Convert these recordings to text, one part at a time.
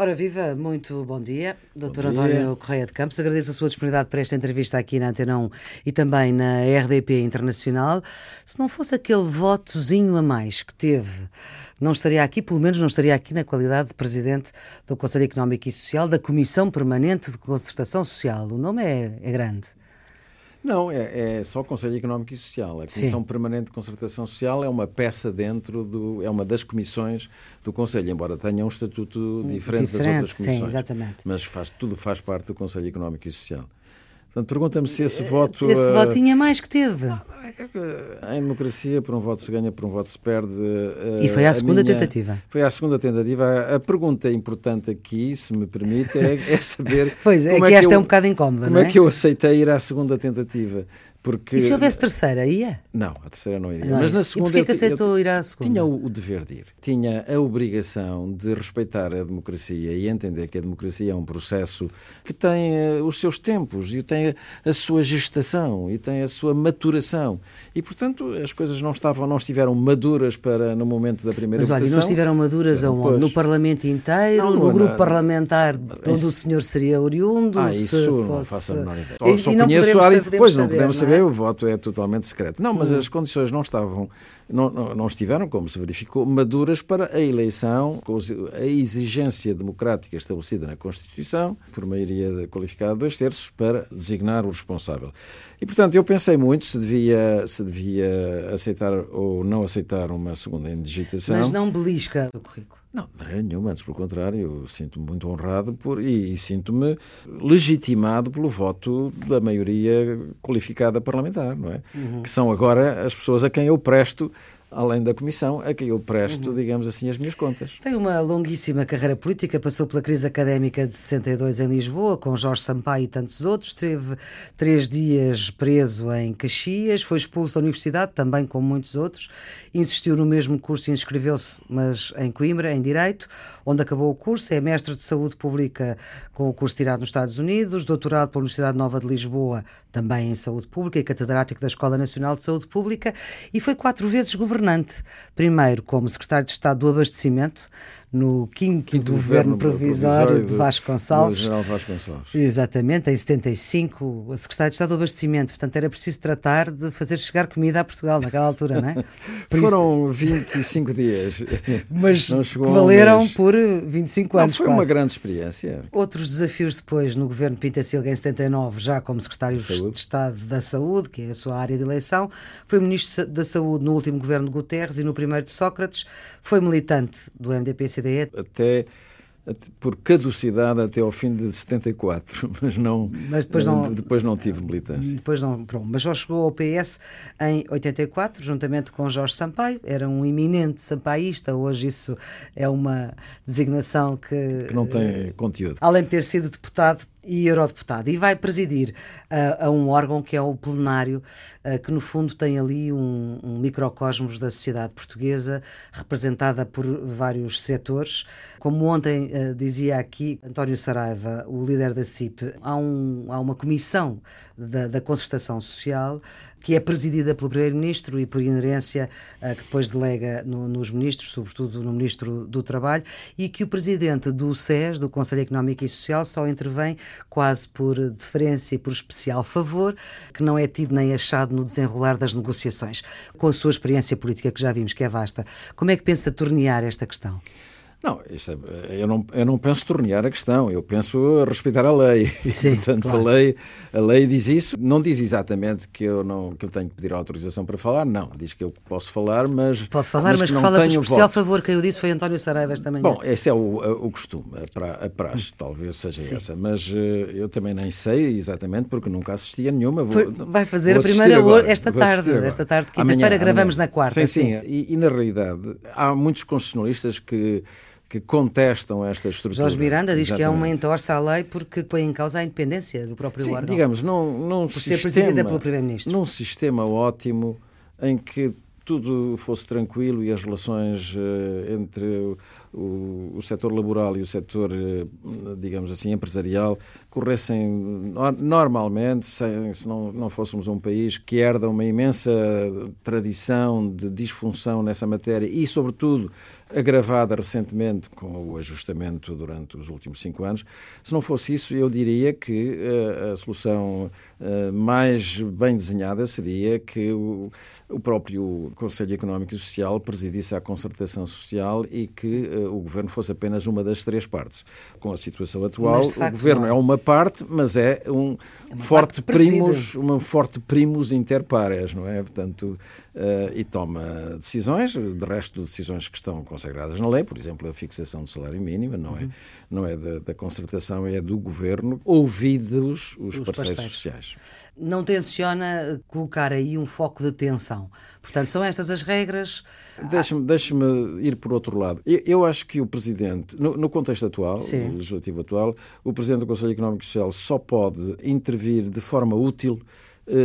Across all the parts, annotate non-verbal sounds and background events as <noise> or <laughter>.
Ora viva, muito bom dia, Dr. Bom António dia. Correia de Campos. Agradeço a sua disponibilidade para esta entrevista aqui na Antena 1 e também na RDP Internacional. Se não fosse aquele votozinho a mais que teve, não estaria aqui, pelo menos não estaria aqui na qualidade de Presidente do Conselho Económico e Social da Comissão Permanente de Concertação Social. O nome é, é grande. Não, é, é só o Conselho Económico e Social. A Comissão Sim. Permanente de Concertação Social é uma peça dentro do. é uma das comissões do Conselho, embora tenha um estatuto diferente, das Diferente, outras sim, comissões. exatamente. Mas faz, tudo faz parte do Conselho Económico e Social. Portanto, pergunta-me se esse voto. Esse eh, votinho a mais que teve. é que Em democracia, por um voto se ganha, por um voto se perde. eh, E foi à segunda minha- tentativa. Foi à segunda tentativa. A- pergunta importante aqui, se me permite, é, é saber. <laughs> Pois é, como que esta eu- é um bocado incómoda, Como não é é? que eu aceitei ir à segunda tentativa? Porque... E se houvesse terceira, ia? Não, a terceira não iria. Não. Mas na E segunda porquê eu que eu aceitou ir à segunda? Tinha o, o dever de ir. Tinha a obrigação de respeitar a democracia e entender que a democracia é um processo que tem eh, os seus tempos e tem a, a sua gestação e tem a sua maturação. E, portanto, as coisas não estavam, não estiveram maduras para no momento da primeira Mas olha, votação. não estiveram maduras Não, aonde? No Parlamento inteiro, Não, no não, grupo não. parlamentar de onde Isso- o senhor seria oriundo? Ah, se isso não fosse... faço a menor ideia. E- Só, só e não conheço a área, saber, pois não saber, podemos não é? o voto é totalmente secreto. Não, mas as condições não estavam, não, não, não estiveram, como se verificou, maduras para a eleição, com a exigência democrática estabelecida na Constituição, por maioria qualificada de dois terços, para designar o responsável. E, portanto, eu pensei muito se devia, se devia aceitar ou não aceitar uma segunda indigitação. Mas não belisca o currículo. Não, maneira nenhuma, antes pelo contrário, eu sinto-me muito honrado por, e, e sinto-me legitimado pelo voto da maioria qualificada parlamentar, não é? Que são agora as pessoas a quem eu presto, além da Comissão, a quem eu presto, digamos assim, as minhas contas. Tem uma longuíssima carreira política, passou pela crise académica de 62 em Lisboa, com Jorge Sampaio e tantos outros. Teve três dias preso em Caxias, foi expulso da universidade, também como muitos outros. Insistiu no mesmo curso e inscreveu-se, mas em Coimbra, em Direito, onde acabou o curso. É mestre de Saúde Pública com o curso tirado nos Estados Unidos, doutorado pela Universidade Nova de Lisboa, também em Saúde Pública, e catedrático da Escola Nacional de Saúde Pública, e foi quatro vezes governante. Primeiro como secretário de Estado do Abastecimento, no quinto, Quinto governo, governo provisório, de do- Vasco do Gonçalves. general Vasco Gonçalves. Exatamente, em 75, o secretário de Estado do Abastecimento. Portanto, era preciso tratar de fazer chegar comida a Portugal naquela altura, não é? <laughs> Por isso- Foram 25 dias. <laughs> mas um valeram mês. por 25 Não, anos. foi uma quase. grande experiência. Outros desafios depois no governo Pinta Silga em 79, já como secretário de Estado da Saúde, que é a sua área de eleição, foi ministro da Saúde no último governo de Guterres e no primeiro de Sócrates, foi militante do MDP-CDE, Até, até- por caducidade até ao fim de 74, <laughs> mas não, Mas depois não- depois não tive militância. depois não, pronto, mas só chegou ao PS em 84, juntamente com Jorge Sampaio, era um iminente sampaísta, hoje isso é uma designação que, Que não tem conteúdo. além de ter sido deputado e eurodeputado, e vai presidir ah, a um órgão que é o plenário, ah, que no fundo tem ali um, um microcosmos da sociedade portuguesa, representada por vários setores. Como ontem ah, dizia aqui António Saraiva, o líder da CIP, há, um, há uma comissão da, da concertação social que é presidida pelo Primeiro-Ministro e, por inerência, que depois delega no- nos ministros, sobretudo no Ministro do Trabalho, e que o Presidente do SES, do Conselho Económico e Social, só intervém quase por deferência e por especial favor, que não é tido nem achado no desenrolar das negociações. Com a sua experiência política, que já vimos que é vasta, como é que pensa tornear esta questão? Não, é- eu não, eu não penso tornear a questão, eu penso respeitar a lei. <laughs> Sim, <laughs> Portanto, claro. a, lei, a lei diz isso, não diz exatamente que eu, não, que eu tenho que pedir autorização para falar, não. Diz que eu posso falar, mas. Pode falar, mas, que, não fala por tenho especial voto. favor. Quem eu disse foi António Saraiva esta manhã. Bom, esse é o, o costume, a, pra, a praxe, talvez seja Sim. essa, mas eh, eu também nem sei exatamente porque nunca assisti a nenhuma. Vou, vai fazer a primeira agora, esta tarde, esta tarde, quinta-feira, gravamos amanhã. na quarta, Sim, sim. sim. E, e, na realidade há muitos constitucionalistas que, que contestam esta estrutura. Jorge Miranda diz que é uma Exatamente. entorse à lei porque põe em causa a independência do próprio Sim, órgão. digamos, num, num Por ser sistema, presidida pelo Primeiro-Ministro. Num sistema ótimo em que tudo fosse tranquilo e as relações eh, entre o- o, setor laboral e o setor, eh, digamos assim, empresarial corressem normalmente, se, se não, não fôssemos um país que herda uma imensa tradição de disfunção nessa matéria e, sobretudo, agravada recentemente com o ajustamento durante os últimos cinco anos. Se não fosse isso, eu diria que uh, a solução uh, mais bem desenhada seria que o, próprio Conselho Económico e Social presidisse a concertação social e que o governo fosse apenas uma das três partes. Com a situação atual, o governo é. é uma parte, mas é um é forte primos, uma forte primos inter pares, não é? Portanto, e toma decisões, de resto decisões que estão consagradas na lei, por exemplo, a fixação do salário mínimo, não é, uhum. não é da, da, concertação, é do governo, ouvidos os, os parceiros, parceiros, sociais. Não tenciona colocar aí um foco de tensão. Portanto, são estas as regras. Deixa-me deixa ir por outro lado. Eu, eu, acho que o Presidente, no, no contexto atual, Sim. legislativo atual, o Presidente do Conselho Económico e Social só pode intervir de forma útil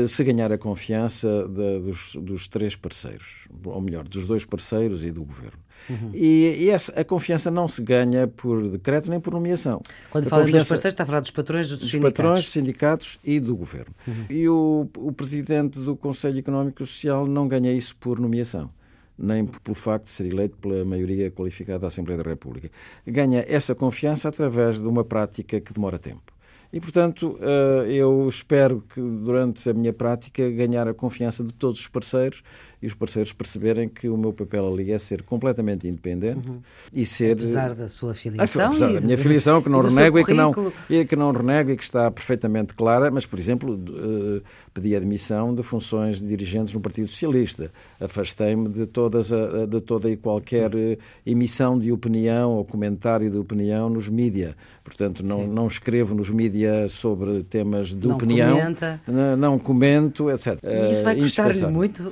se ganhar a confiança de, dos, dos, três parceiros, ou melhor, dos dois parceiros e do governo. Uhum. E, e essa, a confiança não se ganha por decreto nem por nomeação. Quando fala dos parceiros, está a falar dos patrões, dos, dos sindicatos. patrões, sindicatos e do governo. Uhum. E o, o presidente do Conselho Económico e Social não ganha isso por nomeação nem pelo facto de ser eleito pela maioria qualificada da Assembleia da República. Ganha essa confiança através de uma prática que demora tempo. E, portanto, eh, eu espero que durante a minha prática ganhar a confiança de todos os parceiros e os parceiros perceberem que o meu papel ali é ser completamente independente uhum. e ser. Apesar da sua filiação. Apesar da minha filiação, que não renego e que não, e que não renego e que está perfeitamente clara, mas, por exemplo, uh, pedi admissão de funções de dirigentes no Partido Socialista. Afastei-me de, todas a, de toda e qualquer uh, emissão de opinião ou comentário de opinião nos mídia. Portanto, não, não escrevo nos mídia sobre temas de não opinião. Comenta. Não, não comento, etc. E isso vai custar-lhe muito,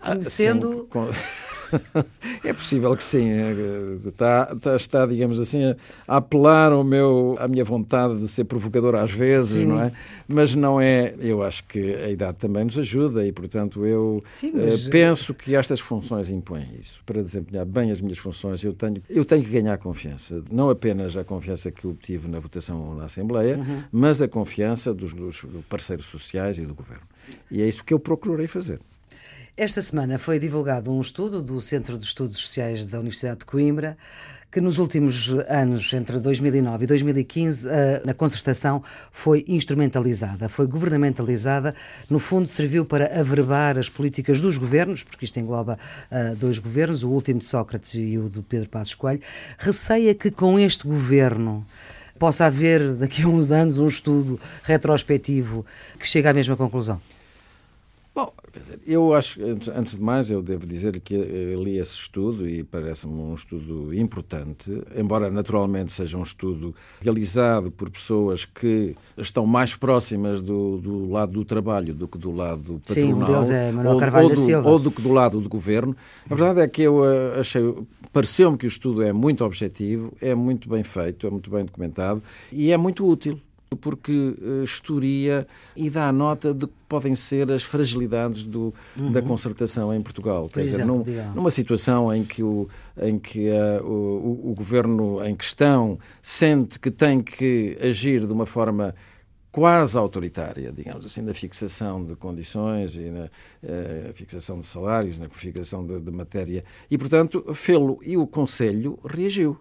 conhecendo. Ah, sim, <laughs> é possível que sim. Está, está, está digamos assim, a, apelar ao meu, à minha vontade de ser provocador às vezes, sim. não é? Mas não é. Eu acho que a idade também nos ajuda e, portanto, eu sim, mas... uh, penso que estas funções impõem isso. Para desempenhar bem as minhas funções, eu tenho, eu tenho que ganhar confiança. Não apenas a confiança que obtive na votação na Assembleia, uhum. mas a confiança dos, dos parceiros sociais e do governo. E é isso que eu procurarei fazer. Esta semana foi divulgado um estudo do Centro de Estudos Sociais da Universidade de Coimbra que nos últimos anos, entre 2009 e 2015, a, concertação foi instrumentalizada, foi governamentalizada, no fundo serviu para averbar as políticas dos governos, porque isto engloba uh, dois governos, o último de Sócrates e o do Pedro Passos Coelho. Receia que com este governo possa haver daqui a uns anos um estudo retrospectivo que chegue à mesma conclusão? Bom, dizer, eu acho, antes, antes de mais, eu devo dizer que eh, li esse estudo e parece-me um estudo importante, embora naturalmente seja um estudo realizado por pessoas que estão mais próximas do, do lado do trabalho do que do lado patronal. Sim, é Manuel Carvalho ou, ou, do, Silva. ou do que do lado do governo. A verdade é que eu eh, achei, pareceu-me que o estudo é muito objetivo, é muito bem feito, é muito bem documentado e é muito útil porque estudia e dá nota de que podem ser as fragilidades do, uhum. da concertação em Portugal. Por Quer exemplo, dizer, num, numa situação em que, o, em que uh, o, o governo em questão sente que tem que agir de uma forma quase autoritária, digamos assim, na fixação de condições e na uh, fixação de salários, na fixação de, de matéria. E, portanto, fê-lo e o Conselho reagiu.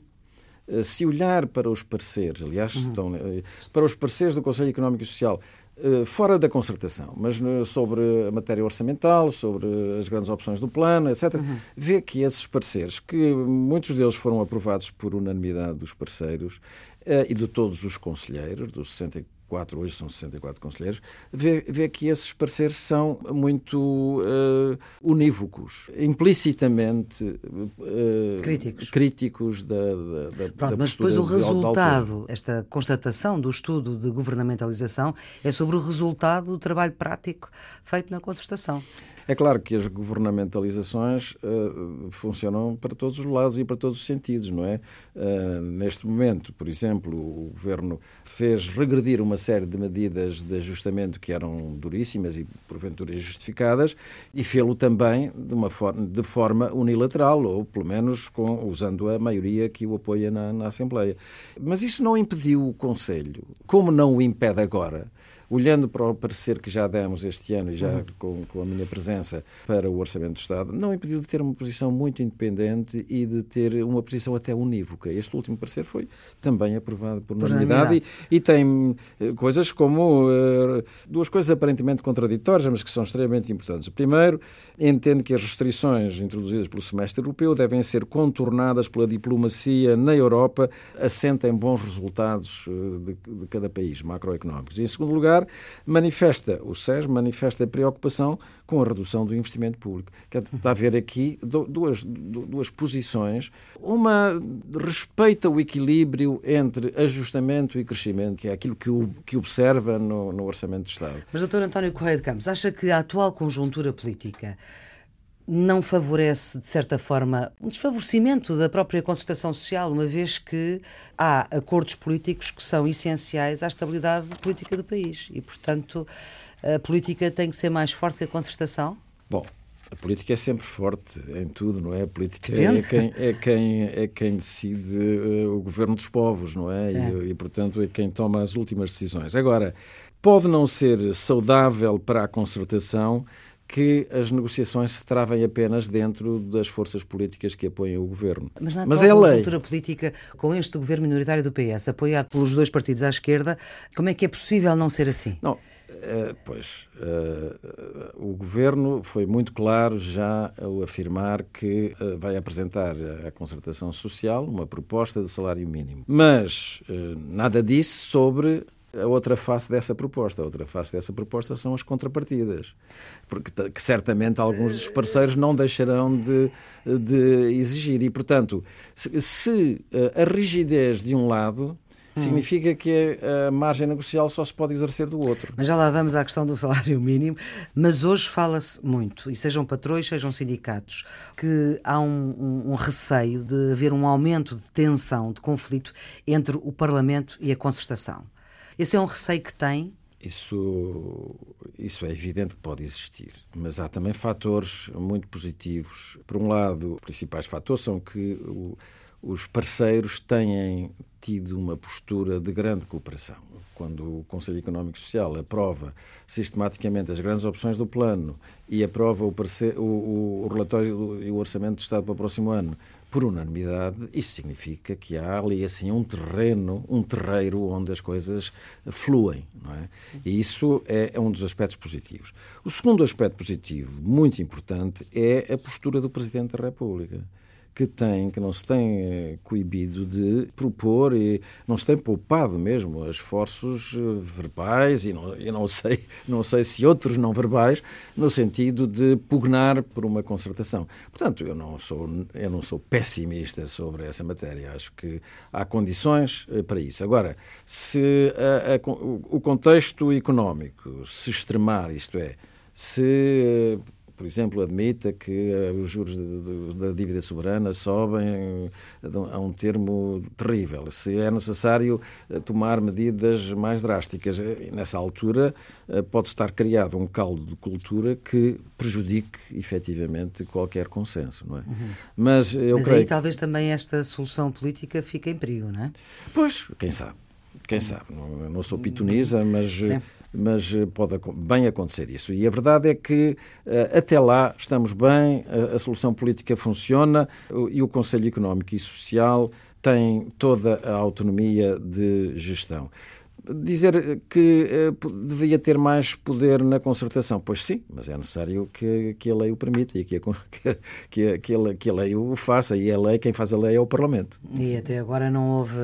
Eh, se olhar para os pareceres, aliás, uhum. estão, eh, para os pareceres do Conselho Económico e Social, eh, fora da concertação, mas sobre a matéria orçamental, sobre as grandes opções do plano, etc., uhum. vê que esses pareceres, que muitos deles foram aprovados por unanimidade dos parceiros e de todos os conselheiros, dos 64 64, hoje são 64 conselheiros, vê, vê que esses pareceres são muito uh, unívocos, implicitamente uh, críticos, críticos da, da, Pronto, da mas depois o resultado, esta constatação do estudo de governamentalização é sobre o resultado do trabalho prático feito na concertação. É claro que as governamentalizações uh, funcionam para todos os lados e para todos os sentidos, não é? Uh, neste momento, por exemplo, o governo fez regredir uma série de medidas de ajustamento que eram duríssimas e porventura injustificadas e fê-lo também de uma forma, de forma unilateral ou pelo menos com, usando a maioria que o apoia na, na Assembleia. Mas isso não impediu o Conselho, como não o impede agora, olhando para o parecer que já demos este ano e já uhum. com, com, a minha presença para o Orçamento do Estado, não impediu de ter uma posição muito independente e de ter uma posição até unívoca. Este último parecer foi também aprovado por unanimidade e, e, tem eh, coisas como uh, duas coisas aparentemente contraditórias, mas que são extremamente importantes. Primeiro, entende que as restrições introduzidas pelo semestre europeu devem ser contornadas pela diplomacia na Europa, assenta em bons resultados uh, de, de cada país macroeconómicos. E, em segundo lugar, manifesta, o SES manifesta a preocupação com a redução do investimento público. Está a ver aqui duas, duas posições. Uma respeita o equilíbrio entre ajustamento e crescimento, que é aquilo que, o, que observa no, no Orçamento do Estado. Mas, doutor António Correia de Campos, acha que a atual conjuntura política não favorece, de certa forma, um desfavorecimento da própria concertação social, uma vez que há acordos políticos que são essenciais à estabilidade política do país e, portanto, a política tem que ser mais forte que a concertação? Bom, a política é sempre forte em tudo, não é? A política é quem, é, quem, é quem decide uh, o governo dos povos, não é? E, e, portanto, é quem toma as últimas decisões. Agora, pode não ser saudável para a concertação que as negociações se travem apenas dentro das forças políticas que apoiam o governo. Mas na Mas é conjuntura política, com este governo minoritário do PS, apoiado pelos dois partidos à esquerda, como é que é possível não ser assim? Não, Uh, pois, uh, o governo foi muito claro já ao afirmar que uh, vai apresentar à concertação social uma proposta de salário mínimo. Mas nada disse sobre a outra face dessa proposta. A outra face dessa proposta são as contrapartidas. Porque que certamente alguns dos parceiros não deixarão de, de exigir. E, portanto, se, se eh, a rigidez de um lado significa que a margem negocial só se pode exercer do outro. Mas já lá vamos à questão do salário mínimo, mas hoje fala-se muito, e sejam patrões, sejam sindicatos, que há um, um, um, receio de haver um aumento de tensão, de conflito entre o Parlamento e a concertação. Esse é um receio que tem? Isso, isso é evidente que pode existir, mas há também fatores muito positivos. Por um lado, os principais fatores são que o, os parceiros têm tido uma postura de grande cooperação. Quando o Conselho Económico e Social aprova sistematicamente as grandes opções do plano e aprova o, parceiro, o, o relatório e o orçamento do Estado para o próximo ano por unanimidade, isso significa que há ali assim um terreno, um terreiro onde as coisas fluem, não é? E isso é, é um dos aspectos positivos. O segundo aspecto positivo, muito importante, é a postura do Presidente da República que tem, que não se tem eh, coibido de propor e não se tem poupado mesmo esforços eh, verbais e não, não sei, <laughs> não sei se outros não verbais, no sentido de pugnar por uma concertação. Portanto, eu não sou, eu não sou pessimista sobre essa matéria. Acho que há condições eh, para isso. Agora, se a, a, o contexto económico se extremar, isto é, se por exemplo, admita que uh, os juros da dívida soberana sobem a um termo terrível. Se é necessário uh, tomar medidas mais drásticas, nessa altura pode estar criado um caldo de cultura que prejudique efetivamente qualquer consenso, não é? Uhum. Mas eu Mas creio aí talvez também esta solução política fique em perigo, não é? Pois, quem sabe. Quem sabe? Não, não sou pitonisa, mas Sim mas eh, pode bem acontecer isso. E a verdade é que eh, até lá estamos bem, a, solução política funciona e o Conselho Económico e Social tem toda a autonomia de gestão. Dizer que uh, devia ter mais poder na concertação, pois sim, mas é necessário que, que a lei o permita e que <laughs> que, que, a, que, a, que a lei o faça. E a lei, quem faz a lei é o Parlamento. E até agora não houve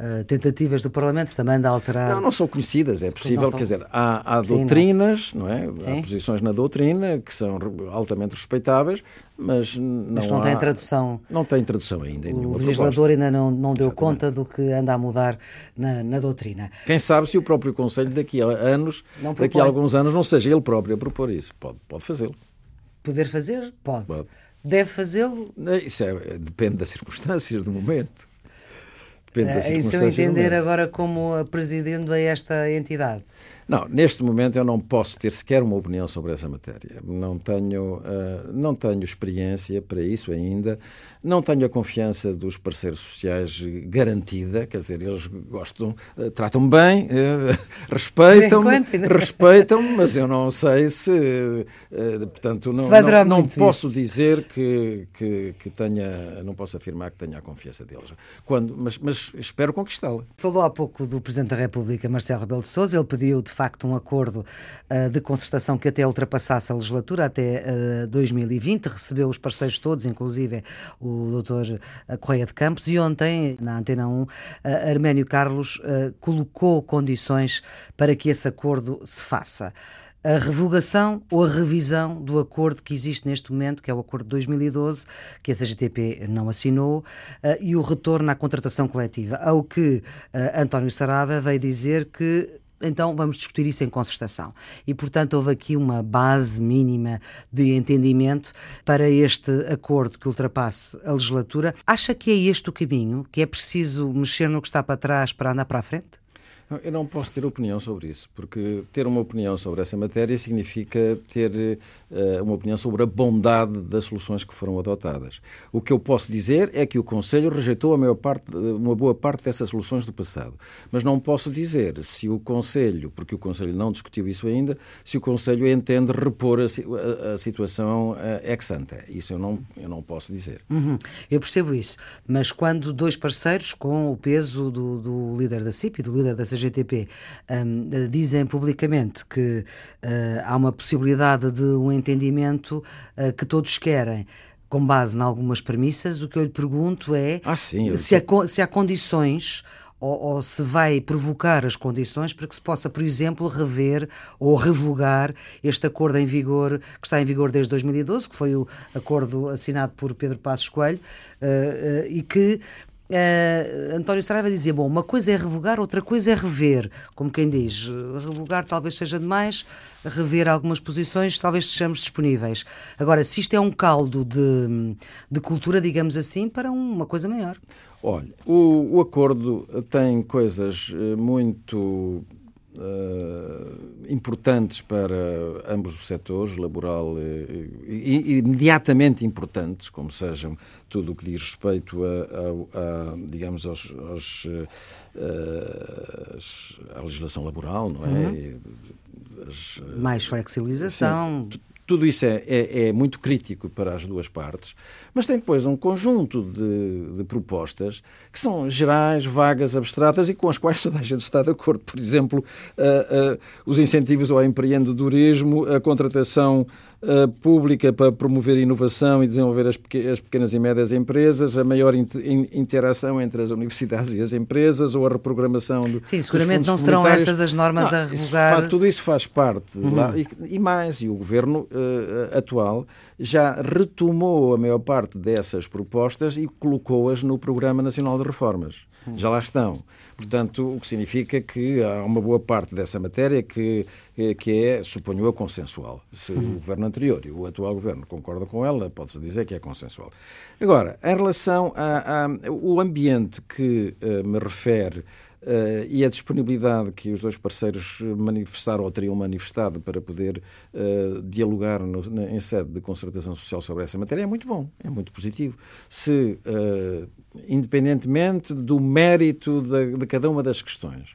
uh, tentativas do Parlamento também de alterar. Não, não são conhecidas, é possível, quer dizer, há, há doutrinas, não. não. é? Sim. Há posições na doutrina que são altamente respeitáveis, mas não, mas não há, tem tradução. Não tem tradução ainda. o legislador proposta. ainda não, não deu Exatamente. conta do que anda a mudar na, na, doutrina. Quem sabe se o próprio Conselho daqui a anos, daqui a alguns anos, não seja ele próprio a propor isso. Pode, pode fazê-lo. Poder fazer? Pode. Pode. Deve fazê-lo? Isso é, depende das circunstâncias do momento. Depende das circunstâncias. É, isso eu entender agora como presidente a esta entidade. Não, neste momento eu não posso ter sequer uma opinião sobre essa matéria. Não tenho, uh, não tenho experiência para isso ainda, não tenho a confiança dos parceiros sociais garantida, quer dizer, eles gostam, uh, tratam bem, uh, <laughs> respeitam-me, respeitam mas eu não sei se, portanto, não, não, não posso isso. dizer que, que, que, tenha, não posso afirmar que tenha a confiança deles. Quando, mas, mas espero conquistá-la. Falou há pouco do Presidente da República, Marcelo Rebelo de Sousa, ele pediu de facto um acordo uh, de concertação que até ultrapassasse a legislatura, até uh, eh, 2020, recebeu os parceiros todos, inclusive o doutor eh, Correia de Campos, e ontem, na Antena 1, Arménio Carlos colocou condições para que esse acordo se faça a revogação ou a revisão do acordo que existe neste momento, que é o acordo de 2012, que a CGTP não assinou, uh, e o retorno à contratação coletiva. Ao que uh, António Sarava veio dizer que então vamos discutir isso em concertação. E, portanto, houve aqui uma base mínima de entendimento para este acordo que ultrapasse a legislatura. Acha que é este o caminho? Que é preciso mexer no que está para trás para andar para a frente? Eu não posso ter opinião sobre isso, porque ter uma opinião sobre essa matéria significa ter uh, uma opinião sobre a bondade das soluções que foram adotadas. O que eu posso dizer é que o Conselho rejeitou a maior parte, uma boa parte dessas soluções do passado. Mas não posso dizer se o Conselho, porque o Conselho não discutiu isso ainda, se o Conselho entende repor a, a, a situação uh, ex ante. Isso eu não, eu não posso dizer. Uhum, eu percebo isso. Mas quando dois parceiros, com o peso do, do líder da CIP e do líder da CGTP um, dizem publicamente que uh, há uma possibilidade de um entendimento uh, que todos querem com base em algumas premissas, o que eu lhe pergunto é ah, sim, se, há, se há condições ou, ou, se vai provocar as condições para que se possa, por exemplo, rever ou revogar este acordo em vigor, que está em vigor desde 2012, que foi o acordo assinado por Pedro Passos Coelho, uh, uh, e que Uh, António Saraiva dizia: bom, uma coisa é revogar, outra coisa é rever. Como quem diz, revogar talvez seja demais, rever algumas posições talvez sejamos disponíveis. Agora, se isto é um caldo de, de cultura, digamos assim, para uma coisa maior. Olha, o, o acordo tem coisas eh, muito Uh, importantes para ambos os setores, laboral e, e, imediatamente importantes, como sejam tudo o que diz respeito a, a, a digamos, aos, aos uh, à legislação laboral, não é? Uhum. As, Mais flexibilização. Sim, tudo isso é, é, é, muito crítico para as duas partes, mas tem depois um conjunto de, de, propostas que são gerais, vagas, abstratas e com as quais toda a gente está de acordo. Por exemplo, uh, uh, os incentivos ao empreendedorismo, a contratação pública para promover inovação e desenvolver as, as pequenas e médias empresas, a maior interação entre as universidades e as empresas ou a reprogramação do, Sim, seguramente não serão essas as normas não, a revogar. Isso, tudo isso faz parte uhum. lá, e, e, mais, e o governo uh, atual já retomou a maior parte dessas propostas e colocou-as no Programa Nacional de Reformas. Já lá estão. Portanto, o que significa que há uma boa parte dessa matéria que, eh, que é, suponho eu, consensual. Se o governo anterior e o atual governo concordam com ela, pode-se dizer que é consensual. Agora, em relação ao ambiente que uh, me refere Uh, e a disponibilidade que os dois parceiros manifestaram ou teriam manifestado para poder uh, dialogar no, na, em sede de concertação social sobre essa matéria é muito bom, é muito positivo. Se, uh, independentemente do mérito de, de cada uma das questões,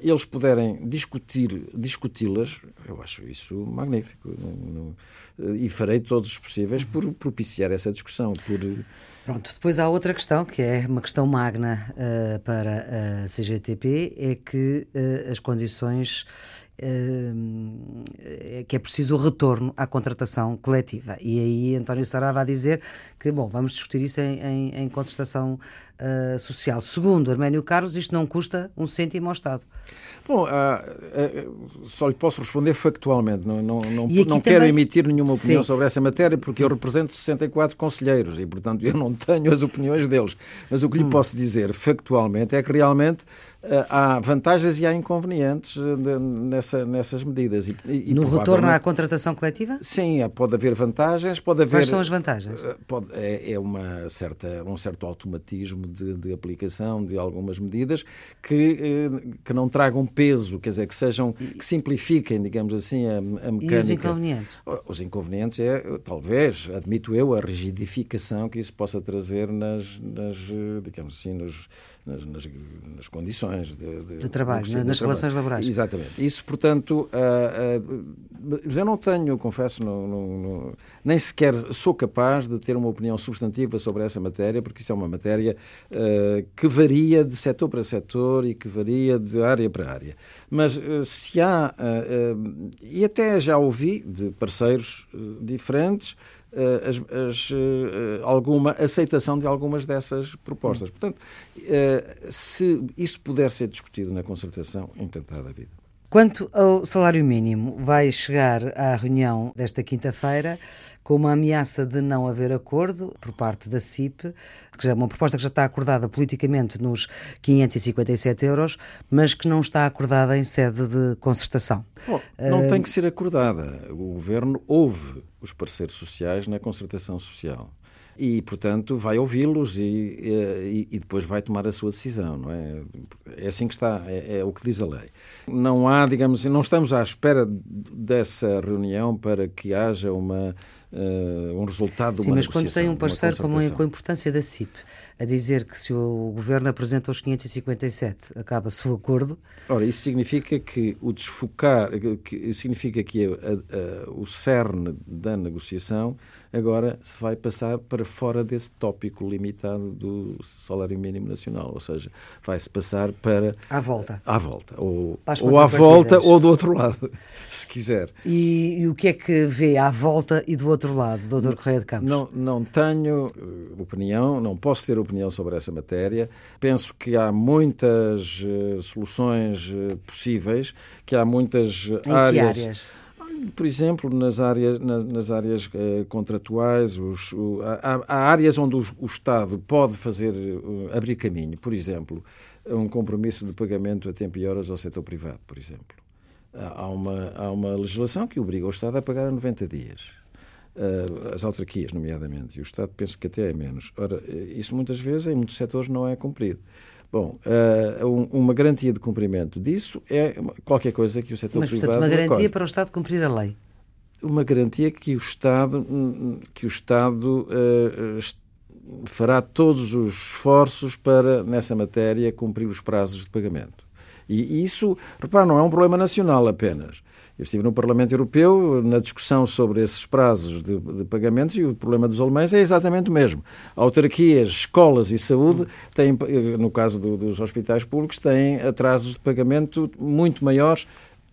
eles puderem discutir, discuti-las, eu acho isso magnífico. E farei todos os possíveis por propiciar essa discussão. Por... Pronto, depois há outra questão, que é uma questão magna uh, para a CGTP, é que uh, as condições é que é preciso o retorno à contratação coletiva. E aí António Sarava a dizer que, bom, vamos discutir isso em, em, em concertação uh, social. Segundo Arménio Carlos, isto não custa um cêntimo ao Estado. Bom, uh, uh, só lhe posso responder factualmente. Não, não, não, não quero emitir nenhuma opinião Sim. sobre essa matéria porque eu represento 64 conselheiros e, portanto, <laughs> eu não, tenho as opiniões deles. Mas o que lhe hum. posso dizer factualmente é que realmente há vantagens e há inconvenientes nessa, nessas medidas. E, e, no retorno à contratação coletiva? Sim, pode haver vantagens, pode haver... Quais são as vantagens? Pode, é, é uma certa, um certo automatismo de, de aplicação de algumas medidas que, que não tragam peso, quer dizer, que sejam, que simplifiquem, digamos assim, a, a mecânica. E os inconvenientes? Os inconvenientes é, talvez, admito eu, a rigidificação que isso possa trazer nas, nas digamos assim, nos, nas, nas, nas condições de, de, de trabalho, de, nas relações laborais. Exatamente. Isso, portanto, uh, uh, eu não tenho, confesso, nem sequer sou capaz de ter uma opinião substantiva sobre essa matéria, porque isso é uma matéria uh, que varia de setor para setor e que varia de área para área. Mas se há, e até já ouvi de parceiros diferentes, as, as, eh, alguma aceitação de algumas dessas propostas. Portanto, eh, se isso puder ser discutido na concertação, encantado a vida. Quanto ao salário mínimo, vai chegar à reunião desta quinta-feira com uma ameaça de não haver acordo por parte da CIP, que já é uma proposta que já está acordada politicamente nos 557 euros, mas que não está acordada em sede de concertação. Bom, não uh... tem que ser acordada. O governo ouve os parceiros sociais na concertação social e, portanto, vai ouvi-los e, e, e, depois vai tomar a sua decisão, não é? É assim que está, é, é, o que diz a lei. Não há, digamos não estamos à espera dessa reunião para que haja uma, uh, um resultado de Sim, uma mas quando tem um parceiro como com a importância da CIP, a dizer que se o governo apresenta os 557 acaba-se o acordo. Ora, isso significa que o desfocar, que, significa que a, a, o cerne da negociação agora se vai passar para fora desse tópico limitado do salário mínimo nacional, ou seja, vai-se passar para... À volta. À volta, ou, ou à volta ou do outro lado, <laughs> se quiser. E, e, o que é que vê à volta e do outro lado, doutor Correia de Campos? Não, não tenho eh, opinião, não posso ter opinião sobre essa matéria. Penso que há muitas uh, soluções uh, possíveis, que há muitas áreas... áreas? Por exemplo, nas áreas, nas, nas áreas eh, contratuais, os, o, há, há, áreas onde o, o, Estado pode fazer, uh, abrir caminho. Por exemplo, um compromisso de pagamento a tempo e horas ao setor privado, por exemplo. Há uma, há uma legislação que obriga o Estado a pagar a 90 dias. Uh, as autarquias, nomeadamente, e o Estado penso que até é menos. Ora, isso muitas vezes, em muitos setores, não é cumprido. Bom, uh, uma garantia de cumprimento disso é qualquer coisa que o setor Mas, privado. Mas, portanto, uma garantia para o Estado cumprir a lei. Uma garantia que o Estado, que o Estado uh, fará todos os esforços para, nessa matéria, cumprir os prazos de pagamento. E, isso, repare, não é um problema nacional apenas. Eu estive no Parlamento Europeu na discussão sobre esses prazos de, de, pagamentos e o problema dos alemães é exatamente o mesmo. Autarquias, escolas e saúde têm, no caso do, dos hospitais públicos, têm atrasos de pagamento muito maiores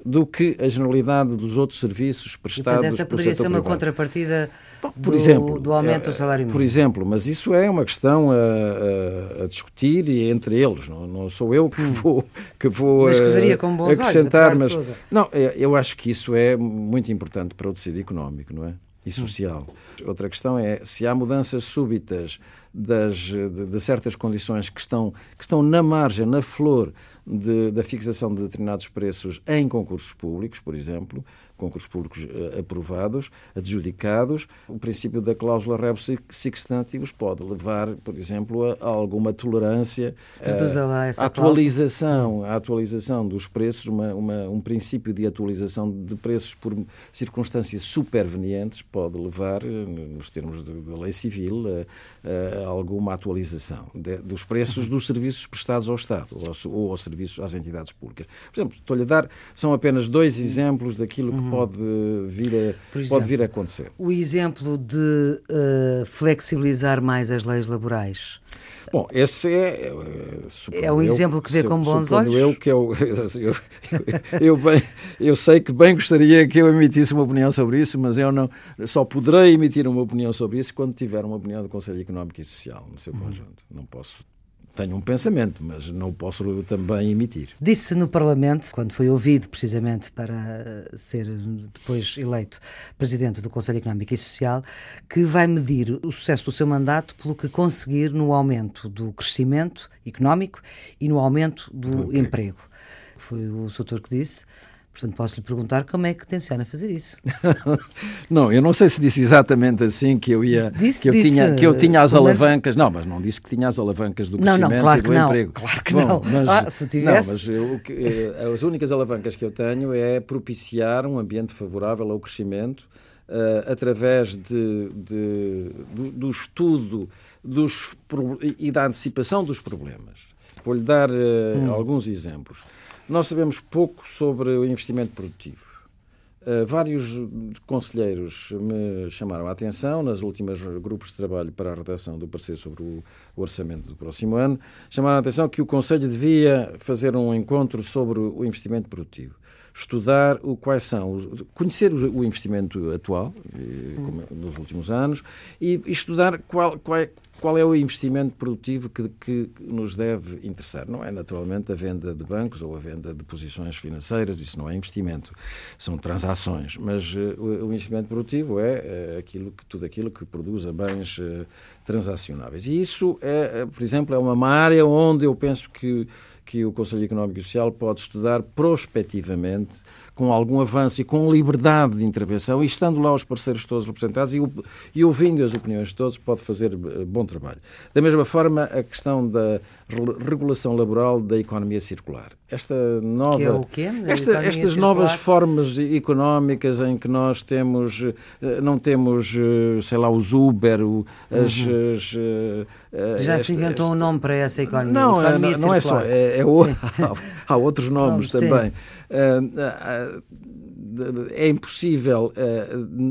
do que a generalidade dos outros serviços prestados. Portanto, essa poderia ser uma privado. contrapartida Bom, por do, exemplo, do aumento do eh, salário mínimo. Por exemplo, mas isso é uma questão a, a, discutir e entre eles. Não, não, sou eu que hum. vou que vou mas que veria com bons acrescentar, olhos, mas não, é, eu acho que isso é muito importante para o tecido económico, não é? E social. Hum. Outra questão é se há mudanças súbitas das, de, de certas condições que estão, que estão na margem, na flor de, da fixação de determinados preços em concursos públicos, por exemplo, concursos públicos uh, aprovados, adjudicados, o princípio da cláusula rebus sic stantibus pode levar, por exemplo, a, alguma tolerância uh, a atualização, a atualização dos preços, uma, uma, um princípio de atualização de preços por circunstâncias supervenientes pode levar, eh, nos termos da lei civil, a, a alguma atualização de, dos preços dos serviços prestados ao Estado ou, ou aos serviços às entidades públicas. Por exemplo, estou-lhe a dar, são apenas dois exemplos daquilo que uhum. pode, vir a, exemplo, pode vir a acontecer. O exemplo de uh, flexibilizar mais as leis laborais. Bom, esse é. É o exemplo que vê com bons olhos. Eu, que eu, <laughs> eu, eu sei que bem gostaria que eu emitisse uma opinião sobre isso, mas eu não só poderei emitir uma opinião sobre isso quando tiver uma opinião do Conselho Económico e Social no seu uhum. conjunto. Não posso tenho um pensamento, mas não o posso também emitir. Disse no Parlamento, quando foi ouvido precisamente para ser depois eleito Presidente do Conselho Económico e Social, que vai medir o sucesso do seu mandato pelo que conseguir no aumento do crescimento económico e no aumento do, emprego. Foi o Soutor que disse. Portanto, posso lhe perguntar como é que tenciona fazer isso. <laughs> não, eu não sei se disse exatamente assim que eu ia disse, que eu disse, tinha que eu tinha as alavancas. Não, mas não disse que tinha as alavancas do crescimento não, não, claro e do que emprego. Não, claro que Bom, não. Mas, ah, se tivesse... não, mas eu, eh, as únicas alavancas que eu tenho é propiciar um ambiente favorável ao crescimento uh, através de, de do, do, estudo dos, e da antecipação dos problemas. Vou-lhe dar uh, hum. alguns exemplos. Nós sabemos pouco sobre o investimento produtivo. Uh, vários conselheiros me chamaram a atenção nas últimas grupos de trabalho para a redação do parecer sobre o, orçamento do próximo ano. Chamaram a atenção que o Conselho devia fazer um encontro sobre o investimento produtivo estudar o, quais são, conhecer o, investimento atual, como, nos últimos anos, e estudar qual, qual, é, qual é o investimento produtivo que, que, nos deve interessar? Não é naturalmente a venda de bancos ou a venda de posições financeiras, isso não é investimento, são transações. Mas uh, o, investimento produtivo é uh, aquilo que, tudo aquilo que produza bens uh, transacionáveis. E isso, é, por exemplo, é uma área onde eu penso que que o Conselho Económico e Social pode estudar prospectivamente, com algum avanço e com liberdade de intervenção, e estando lá os parceiros todos representados e, e ouvindo as opiniões de todos, pode fazer eh, bom trabalho. Da mesma forma, a questão da regulação laboral da economia circular. Esta nova, que é o quê? Esta, estas circular? novas formas económicas em que nós temos, eh, não temos, eh, sei lá, os Uber, as, uhum. as já se inventou um nome para essa economia. Não, economia não, não é só. É, é o... <laughs> há, outros nomes também. Uh, uh, é impossível,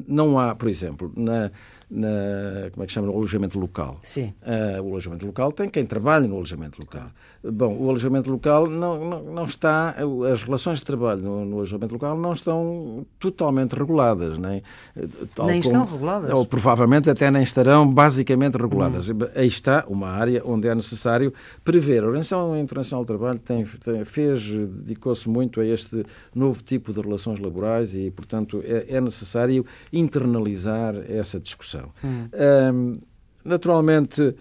não há, por exemplo, na, na, como é que chama, no alojamento local. Sim. Uh, o alojamento local tem quem trabalha no alojamento local. Bom, o alojamento local não, não, não está, as relações de trabalho no, no, alojamento local não estão totalmente reguladas, nem, tal nem como, estão reguladas. Ou provavelmente até nem estarão basicamente reguladas. Hum. Aí está uma área onde é necessário prever. A Organização Internacional do Trabalho tem, tem fez, dedicou-se muito a este novo tipo de relações laborais e, portanto, é, é necessário internalizar essa discussão. Hum. Um, naturalmente,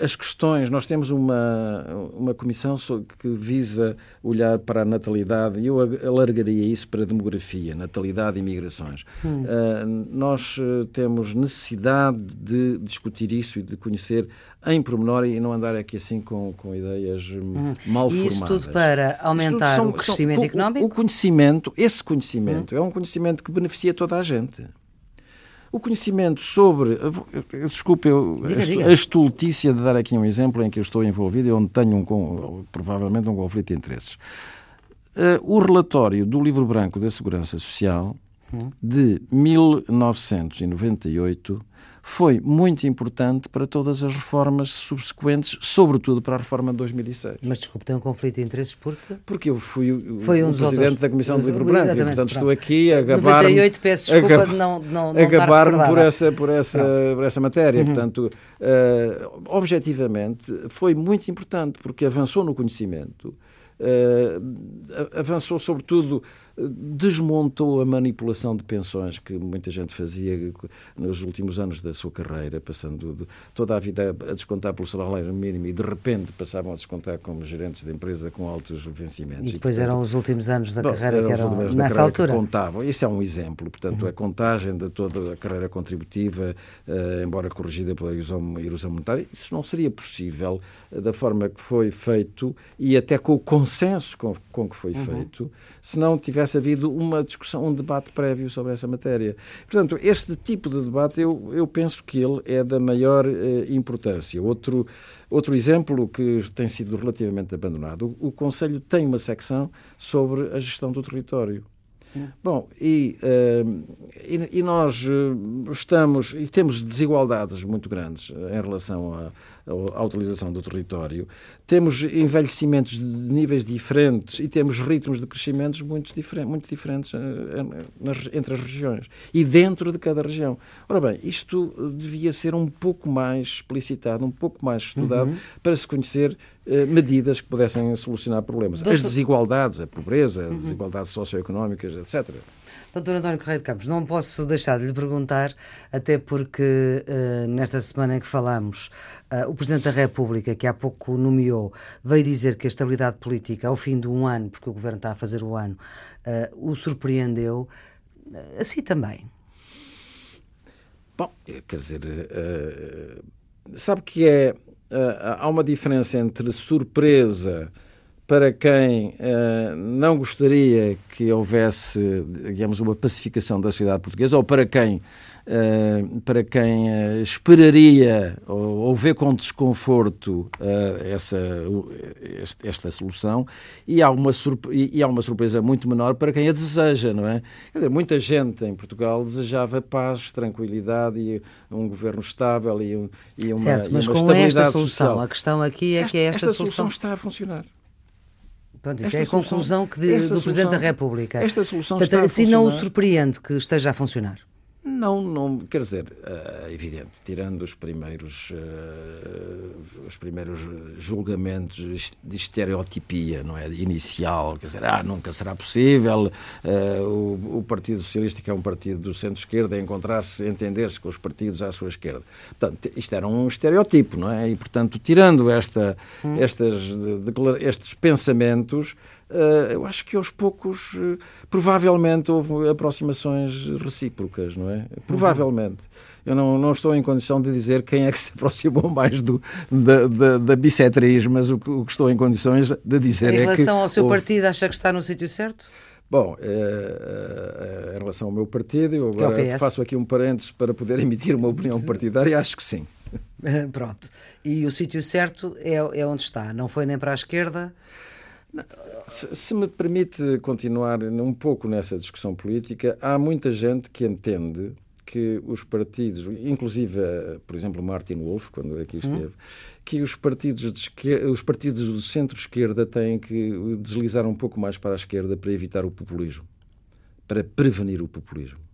as questões, nós temos uma, uma comissão que visa olhar para a natalidade, e eu alargaria isso para a demografia, natalidade e migrações. Hum. Uh, nós temos necessidade de discutir isso e de conhecer em pormenor e não andar aqui assim com, com ideias hum. mal formadas. E isso tudo para aumentar são, o crescimento são, económico? O, o, conhecimento, esse conhecimento, hum. é um conhecimento que beneficia toda a gente. O conhecimento sobre. Desculpe, eu, diga, a, diga. a estultícia de dar aqui um exemplo em que eu estou envolvido e onde tenho um, provavelmente um conflito de interesses. Uh, o relatório do Livro Branco da Segurança Social hum. de 1998 foi muito importante para todas as reformas subsequentes, sobretudo para a reforma de 2006. Mas desculpe, tem um conflito de interesses porque? Porque eu fui o, foi um presidente outros. da Comissão do Livro Branco e, portanto, estou aqui a gabar 98, peço desculpa de não, não, não gabar-me por essa, por, essa, por essa matéria. Uhum. Portanto, uh, objetivamente, foi muito importante porque avançou no conhecimento, uh, avançou sobretudo desmontou a manipulação de pensões que muita gente fazia nos últimos anos da sua carreira, passando de toda a vida a descontar pelo salário mínimo e de repente passavam a descontar como gerentes de empresa com altos vencimentos. E depois e, portanto, eram os últimos anos da bom, carreira que eram nessa carreira altura. Contavam. Isso é um exemplo, portanto, uhum. a contagem de toda a carreira contributiva, uh, embora corrigida pela erosão, erosão monetária, isso não seria possível uh, da forma que foi feito e até com o consenso com, com que foi uhum. feito, se não tivesse tivesse havido uma discussão, um debate prévio sobre essa matéria. Portanto, este tipo de debate eu, eu penso que ele é da maior eh, importância. Outro, outro exemplo que tem sido relativamente abandonado, o, o Conselho tem uma secção sobre a gestão do território. Bom, e, uh, e, e, nós eh, estamos e temos desigualdades muito grandes em relação a, à utilização do território, temos envelhecimentos de níveis diferentes e temos ritmos de crescimentos muito, diferentes, muito diferentes entre as regiões e dentro de cada região. Ora bem, isto devia ser um pouco mais explicitado, um pouco mais estudado uhum. para se conhecer medidas que pudessem solucionar problemas. As desigualdades, a pobreza, as uhum. desigualdades socioeconómicas, etc. Doutor António Correia de Campos, não posso deixar de lhe perguntar, até porque uh, nesta semana em que falamos, uh, o Presidente da República, que há pouco nomeou, veio dizer que a estabilidade política, ao fim de um ano, porque o Governo está a fazer o ano, uh, o surpreendeu. assim também. Bom, quer dizer, sabe que é. há uma diferença entre surpresa para quem uh, não gostaria que houvesse, digamos, uma pacificação da sociedade portuguesa, ou para quem, uh, para quem uh, esperaria ou, ou vê com desconforto essa, esta solução, e há, uma e há uma surpresa muito menor para quem a deseja, não é? Quer dizer, muita gente em Portugal desejava paz, tranquilidade e um governo estável e, e uma, certo, mas e uma com esta solução, social. a questão aqui é esta, que esta, esta solução... solução está a funcionar. Pronto, isso esta é a conclusão que de, do solução, Presidente da República. Esta solução Portanto, está assim não o surpreende que esteja a funcionar? Não, não, quer dizer, é evidente, tirando os primeiros, uh, os primeiros julgamentos de estereotipia, não é, inicial, quer dizer, ah, nunca será possível uh, o, o, Partido Socialista, que é um partido do centro-esquerda, encontrar-se, entender-se com os partidos à sua esquerda. Portanto, isto era um estereotipo, não é? E, portanto, tirando esta, hum. estas, estes pensamentos, eu acho que aos poucos, uh, provavelmente, houve aproximações recíprocas, não é? Provavelmente. Eu não, não estou em condição de dizer quem é que se <laughs> aproximou mais do, da, da, da bissetriz, mas o, o, que estou em condições de dizer em é que. Em relação ao seu houve... partido, acha que está no sítio certo? Bom, é, é, em relação ao meu partido, eu é agora é faço aqui um parênteses para poder emitir uma opinião <laughs> partidária, acho que sim. <laughs> Pronto. E o sítio certo é, é onde está, não foi nem para a esquerda? Se, se, me permite continuar um pouco nessa discussão política, há muita gente que entende que os partidos, inclusive, por exemplo, Martin Wolf, quando aqui hum. esteve, hum. que os partidos, de esquerda, os partidos do centro-esquerda têm que deslizar um pouco mais para a esquerda para evitar o populismo, para prevenir o populismo.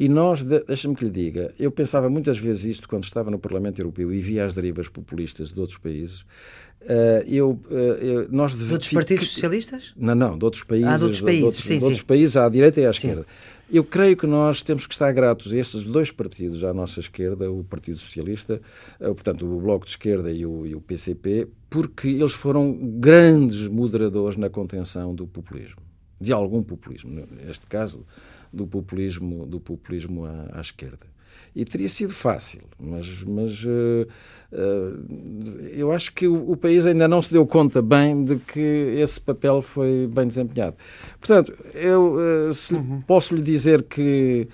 E nós, deixa-me que lhe diga, eu pensava muitas vezes isto quando estava no Parlamento Europeu e via as derivas populistas de outros países. Uh, eu, uh, nós de outros partidos que, socialistas? Não, não, de outros países. Ah, de outros países, de outros, sim, de outros países à direita e à sim. esquerda. Eu creio que nós temos que estar gratos a estes dois partidos à nossa esquerda, o Partido Socialista, uh, portanto, o Bloco de Esquerda e o, e o PCP, porque eles foram grandes moderadores na contenção do populismo, de algum populismo. Neste caso, do populismo, do populismo à, à esquerda. E teria sido fácil, mas, mas uh, uh, eu acho que o, o, país ainda não se deu conta bem de que esse papel foi bem desempenhado. Portanto, eu uh, uhum. posso lhe dizer que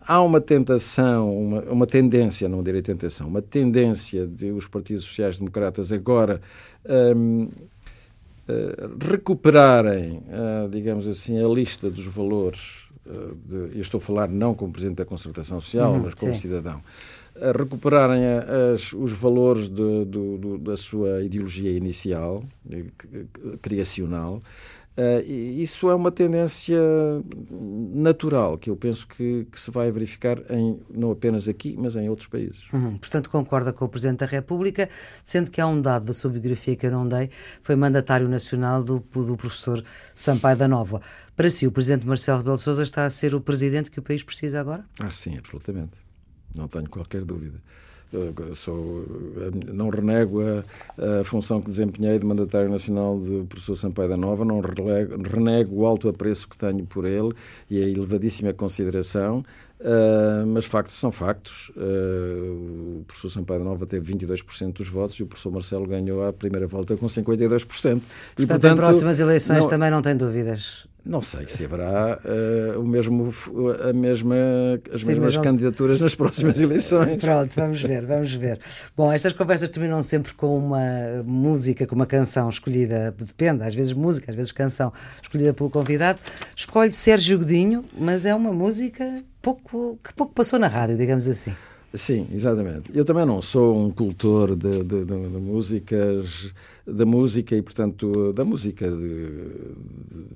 há uma tentação, uma, uma, tendência, não direi tentação, uma tendência de os partidos sociais-democratas agora um, recuperarem, digamos assim, a lista dos valores de, eu estou a falar não como Presidente da Concertação Social, uhum, mas como sim. cidadão, recuperarem as, os valores de, do, da sua ideologia inicial, criacional, Uh, isso é uma tendência natural que eu penso que, que, se vai verificar em, não apenas aqui, mas em outros países. Uhum. Portanto, concorda com o Presidente da República, sendo que há um dado da sua biografia que eu não dei, foi mandatário nacional do, do professor Sampaio da Nova. Para si, o Presidente Marcelo Rebelo Sousa está a ser o Presidente que o país precisa agora? Ah, sim, absolutamente. Não tenho qualquer dúvida. Sou, não renego a, a, função que desempenhei de mandatário nacional do professor Sampaio da Nova, não renego, renego o alto apreço que tenho por ele e a elevadíssima consideração, uh, mas factos são factos. Uh, o professor Sampaio da Nova teve 22% dos votos e o professor Marcelo ganhou a primeira volta com 52%. E, portanto, portanto em próximas eleições não, também não tem dúvidas não sei se haverá uh, o mesmo, a mesma, as Sim, mesmas candidaturas nas próximas eleições. <laughs> Pronto, vamos ver, vamos ver. Bom, estas conversas terminam sempre com uma música, com uma canção escolhida, depende, às vezes música, às vezes canção, escolhida pelo convidado. Escolhe Sérgio Godinho, mas é uma música pouco, que pouco passou na rádio, digamos assim. Sim, exatamente. Eu também não sou um cultor de, de, de, de músicas, da música e, portanto, da música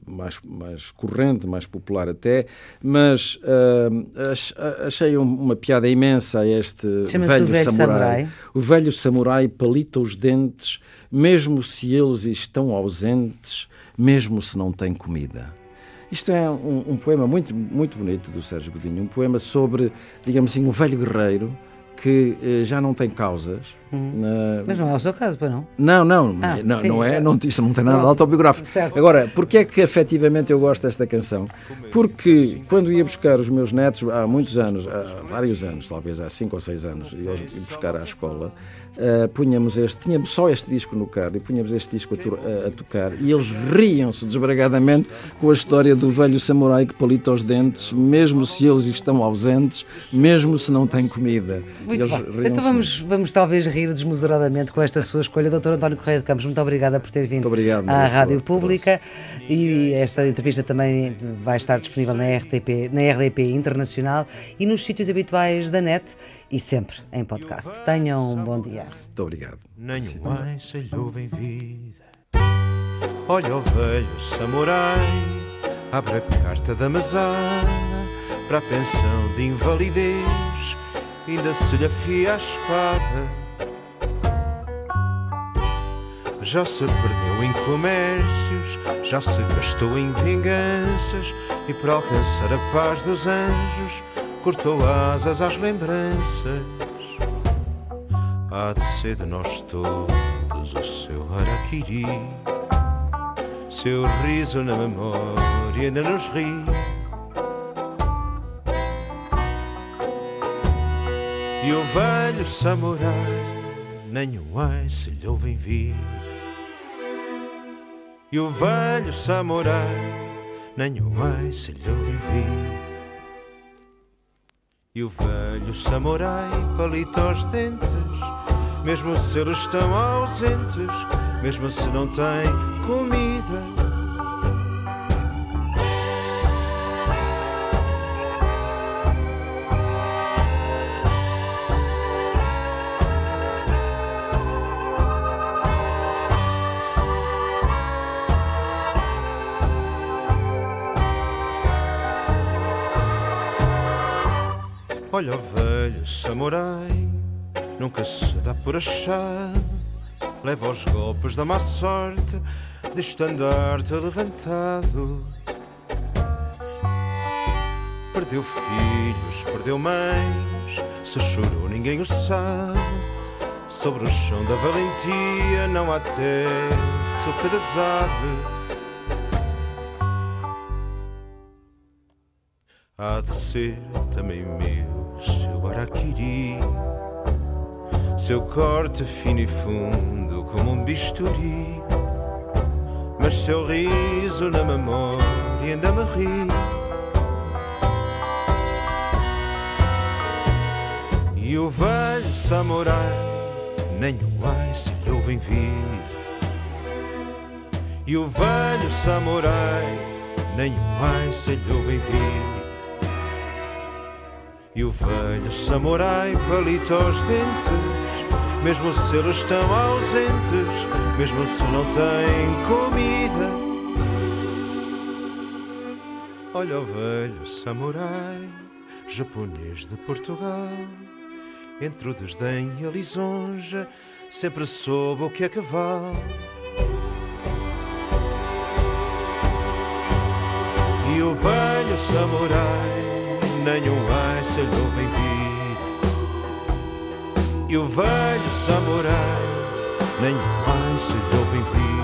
mais, mais corrente, mais popular até, mas uh, achei uma piada imensa a este velho, velho samurai. samurai. O velho samurai palita os dentes, mesmo se eles estão ausentes, mesmo se não tem comida. Isto é um, um, poema muito, muito bonito do Sérgio Godinho, um poema sobre, digamos assim, um velho guerreiro que eh, já não tem causas. Uh, Mas não é o seu caso, para não? Não, não, ah, não, sim, não é, não, isso não tem nada de autobiográfico. Certo. Agora, porquê é que efetivamente eu gosto desta canção? Porque quando ia buscar os meus netos, há muitos anos, há vários anos, talvez há cinco ou seis anos, ia buscar à escola, uh, punhamos este, tínhamos só este disco no carro e punhamos este disco a, a, a tocar e eles riam-se desbragadamente com a história do velho samurai que palita os dentes, mesmo se eles estão ausentes, mesmo se não têm comida. Muito bem. Então vamos, vamos talvez rir desmesuradamente com esta sua escolha. Doutor António Correia de Campos, muito obrigada por ter vindo obrigado, à Rádio Pública e esta entrevista também vai estar disponível na RTP, na RDP Internacional e nos sítios habituais da net e sempre em podcast. Tenham um bom dia. Muito obrigado. Nenhum se lhe ouve em vida. Olha o velho samurai, abre a carta da mesada para a pensão de invalidez, ainda se lhe afia a espada. Já se perdeu em comércios, já se gastou em vinganças, e para alcançar a paz dos anjos, cortou asas às lembranças. Há de ser de nós todos o seu araquiri, seu riso na memória ainda nos ri. E o velho samurai, nenhum ai se lhe ouvem vir. E o velho samurai, nenhum ai se lhe ouvem vir. E o velho samurai palita os dentes, mesmo se eles estão ausentes, mesmo se não têm comida. Olha velho samurai, nunca se dá por achar. Leva os golpes da má sorte, de estandarte levantado. Perdeu filhos, perdeu mães, se chorou ninguém o sabe. Sobre o chão da valentia não há teto que desabe. Há de ser também meu seu araquiri, seu corte fino e fundo como um bisturi, mas seu riso na memória ainda me ri. E o velho samurai, nem o ai se lhe ouvem vir. E o velho samurai, nem o ai se lhe ouvem vir. E o velho samurai palita os dentes, mesmo se eles estão ausentes, mesmo se não têm comida. Olha o velho samurai, japonês de Portugal, entre o desdém e a lisonja, sempre soube o que é cavalo. E o velho samurai nenhum ai se lhe ouvem vir. E o velho samurai, nenhum se lhe ouvem vir.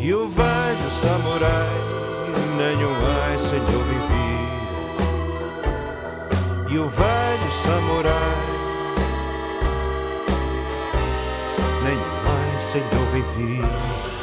E o velho samurai, nenhum se lhe ouvem vir. E o velho samurai, nenhum se lhe ouvem vir.